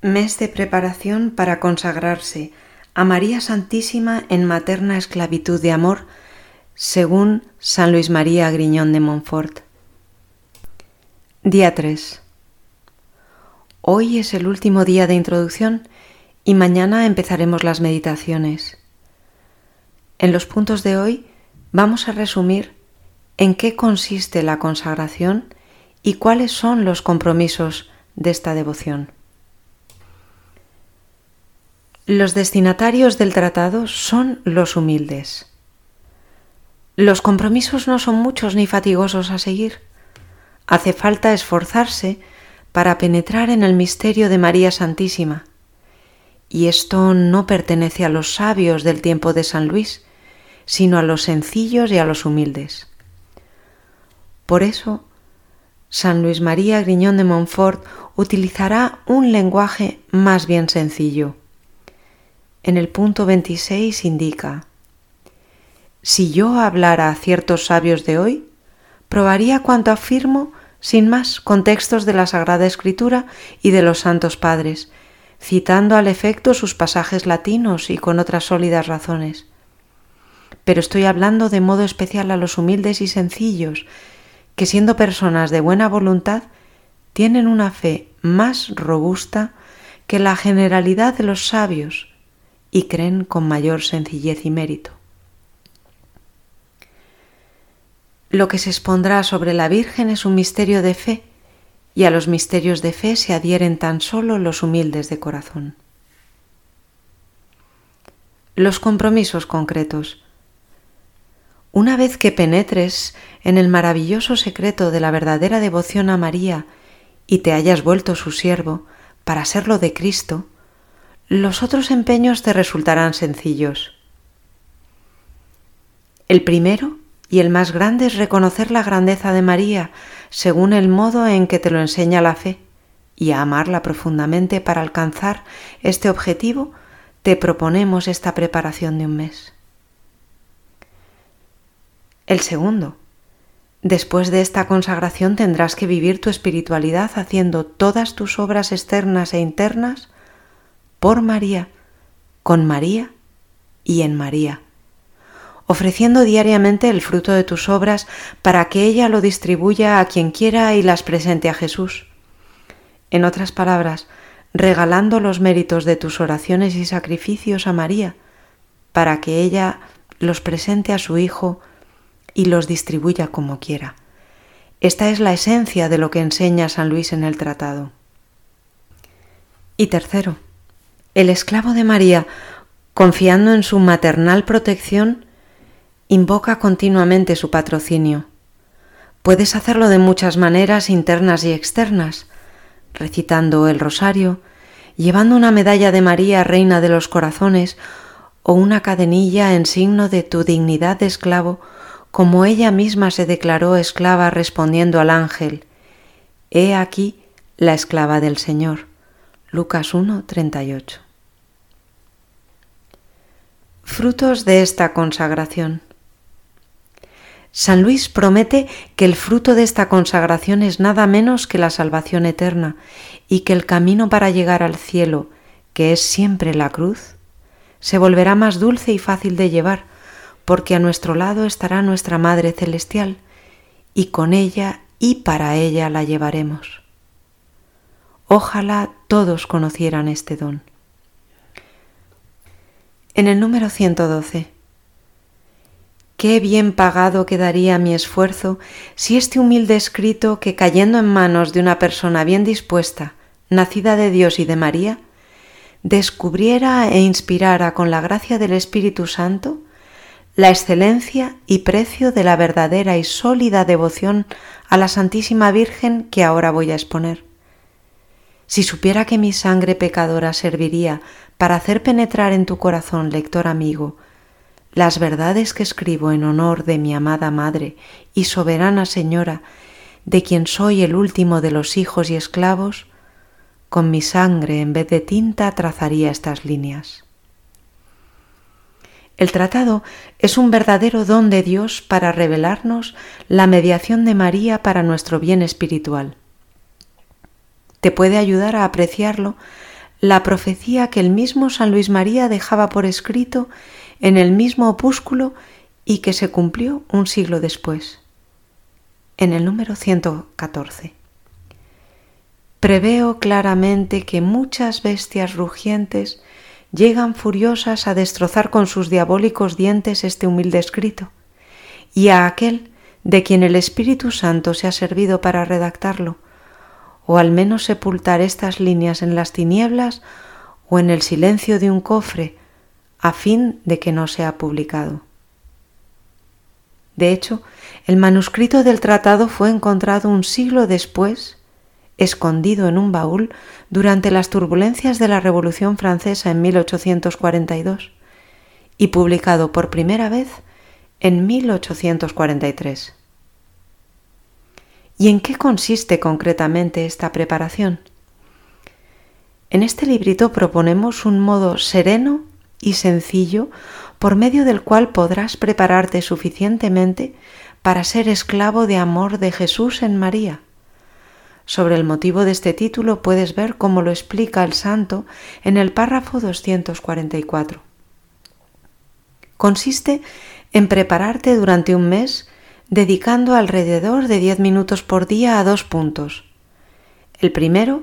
Mes de preparación para consagrarse a María Santísima en materna esclavitud de amor, según San Luis María Griñón de Montfort. Día 3. Hoy es el último día de introducción y mañana empezaremos las meditaciones. En los puntos de hoy vamos a resumir en qué consiste la consagración y cuáles son los compromisos de esta devoción. Los destinatarios del tratado son los humildes. Los compromisos no son muchos ni fatigosos a seguir. Hace falta esforzarse para penetrar en el misterio de María Santísima. Y esto no pertenece a los sabios del tiempo de San Luis, sino a los sencillos y a los humildes. Por eso, San Luis María Griñón de Montfort utilizará un lenguaje más bien sencillo en el punto 26 indica, si yo hablara a ciertos sabios de hoy, probaría cuanto afirmo sin más contextos de la Sagrada Escritura y de los Santos Padres, citando al efecto sus pasajes latinos y con otras sólidas razones. Pero estoy hablando de modo especial a los humildes y sencillos, que siendo personas de buena voluntad, tienen una fe más robusta que la generalidad de los sabios, y creen con mayor sencillez y mérito. Lo que se expondrá sobre la Virgen es un misterio de fe, y a los misterios de fe se adhieren tan solo los humildes de corazón. Los compromisos concretos. Una vez que penetres en el maravilloso secreto de la verdadera devoción a María y te hayas vuelto su siervo para serlo de Cristo, los otros empeños te resultarán sencillos. El primero y el más grande es reconocer la grandeza de María según el modo en que te lo enseña la fe y a amarla profundamente para alcanzar este objetivo te proponemos esta preparación de un mes. El segundo, después de esta consagración tendrás que vivir tu espiritualidad haciendo todas tus obras externas e internas por María, con María y en María, ofreciendo diariamente el fruto de tus obras para que ella lo distribuya a quien quiera y las presente a Jesús. En otras palabras, regalando los méritos de tus oraciones y sacrificios a María, para que ella los presente a su Hijo y los distribuya como quiera. Esta es la esencia de lo que enseña San Luis en el tratado. Y tercero, el esclavo de María, confiando en su maternal protección, invoca continuamente su patrocinio. Puedes hacerlo de muchas maneras internas y externas, recitando el rosario, llevando una medalla de María, Reina de los Corazones, o una cadenilla en signo de tu dignidad de esclavo, como ella misma se declaró esclava respondiendo al ángel, He aquí la esclava del Señor. Lucas 1, 38. Frutos de esta consagración. San Luis promete que el fruto de esta consagración es nada menos que la salvación eterna y que el camino para llegar al cielo, que es siempre la cruz, se volverá más dulce y fácil de llevar, porque a nuestro lado estará nuestra Madre Celestial, y con ella y para ella la llevaremos. Ojalá todos conocieran este don en el número 112. Qué bien pagado quedaría mi esfuerzo si este humilde escrito que cayendo en manos de una persona bien dispuesta, nacida de Dios y de María, descubriera e inspirara con la gracia del Espíritu Santo la excelencia y precio de la verdadera y sólida devoción a la Santísima Virgen que ahora voy a exponer. Si supiera que mi sangre pecadora serviría para hacer penetrar en tu corazón, lector amigo, las verdades que escribo en honor de mi amada Madre y soberana Señora, de quien soy el último de los hijos y esclavos, con mi sangre en vez de tinta trazaría estas líneas. El tratado es un verdadero don de Dios para revelarnos la mediación de María para nuestro bien espiritual. Te puede ayudar a apreciarlo la profecía que el mismo San Luis María dejaba por escrito en el mismo opúsculo y que se cumplió un siglo después, en el número 114. Preveo claramente que muchas bestias rugientes llegan furiosas a destrozar con sus diabólicos dientes este humilde escrito, y a aquel de quien el Espíritu Santo se ha servido para redactarlo, o al menos sepultar estas líneas en las tinieblas o en el silencio de un cofre, a fin de que no sea publicado. De hecho, el manuscrito del tratado fue encontrado un siglo después, escondido en un baúl durante las turbulencias de la Revolución Francesa en 1842 y publicado por primera vez en 1843. ¿Y en qué consiste concretamente esta preparación? En este librito proponemos un modo sereno y sencillo por medio del cual podrás prepararte suficientemente para ser esclavo de amor de Jesús en María. Sobre el motivo de este título puedes ver cómo lo explica el santo en el párrafo 244. Consiste en prepararte durante un mes dedicando alrededor de diez minutos por día a dos puntos. El primero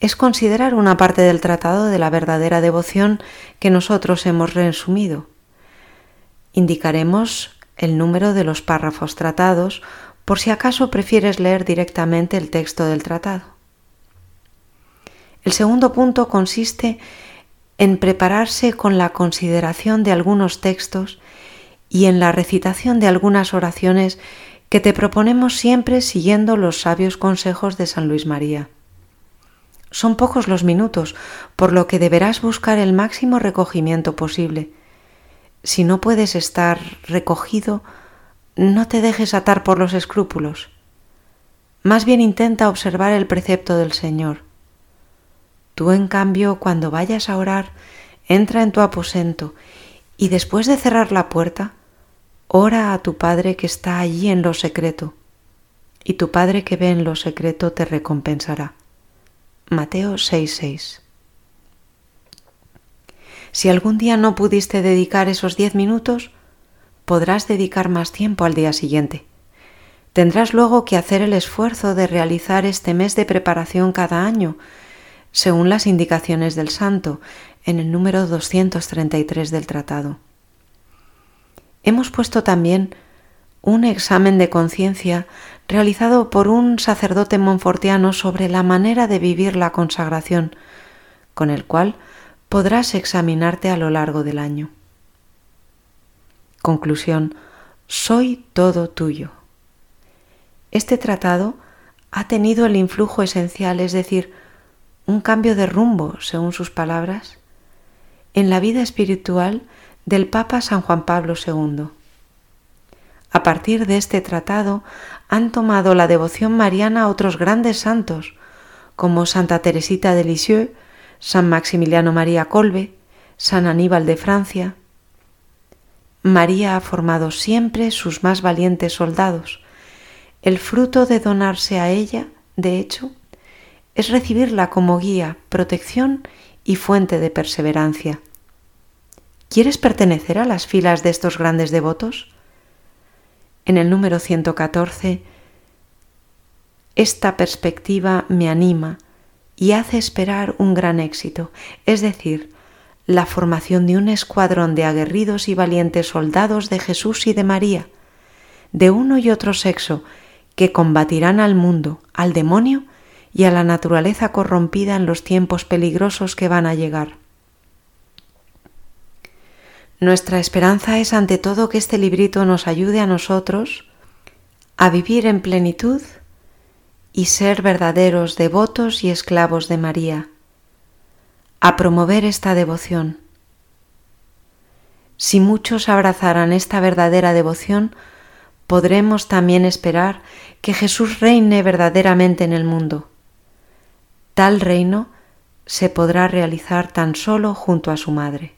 es considerar una parte del tratado de la verdadera devoción que nosotros hemos resumido. Indicaremos el número de los párrafos tratados por si acaso prefieres leer directamente el texto del tratado. El segundo punto consiste en prepararse con la consideración de algunos textos y en la recitación de algunas oraciones que te proponemos siempre siguiendo los sabios consejos de San Luis María. Son pocos los minutos, por lo que deberás buscar el máximo recogimiento posible. Si no puedes estar recogido, no te dejes atar por los escrúpulos. Más bien intenta observar el precepto del Señor. Tú, en cambio, cuando vayas a orar, entra en tu aposento y después de cerrar la puerta, Ora a tu Padre que está allí en lo secreto, y tu Padre que ve en lo secreto te recompensará. Mateo 6:6 Si algún día no pudiste dedicar esos diez minutos, podrás dedicar más tiempo al día siguiente. Tendrás luego que hacer el esfuerzo de realizar este mes de preparación cada año, según las indicaciones del santo, en el número 233 del tratado hemos puesto también un examen de conciencia realizado por un sacerdote monfortiano sobre la manera de vivir la consagración, con el cual podrás examinarte a lo largo del año. Conclusión. Soy todo tuyo. Este tratado ha tenido el influjo esencial, es decir, un cambio de rumbo, según sus palabras, en la vida espiritual del Papa San Juan Pablo II. A partir de este tratado han tomado la devoción mariana a otros grandes santos, como Santa Teresita de Lisieux, San Maximiliano María Colbe, San Aníbal de Francia. María ha formado siempre sus más valientes soldados. El fruto de donarse a ella, de hecho, es recibirla como guía, protección y fuente de perseverancia. ¿Quieres pertenecer a las filas de estos grandes devotos? En el número 114, esta perspectiva me anima y hace esperar un gran éxito, es decir, la formación de un escuadrón de aguerridos y valientes soldados de Jesús y de María, de uno y otro sexo, que combatirán al mundo, al demonio y a la naturaleza corrompida en los tiempos peligrosos que van a llegar. Nuestra esperanza es ante todo que este librito nos ayude a nosotros a vivir en plenitud y ser verdaderos devotos y esclavos de María, a promover esta devoción. Si muchos abrazaran esta verdadera devoción, podremos también esperar que Jesús reine verdaderamente en el mundo. Tal reino se podrá realizar tan solo junto a su Madre.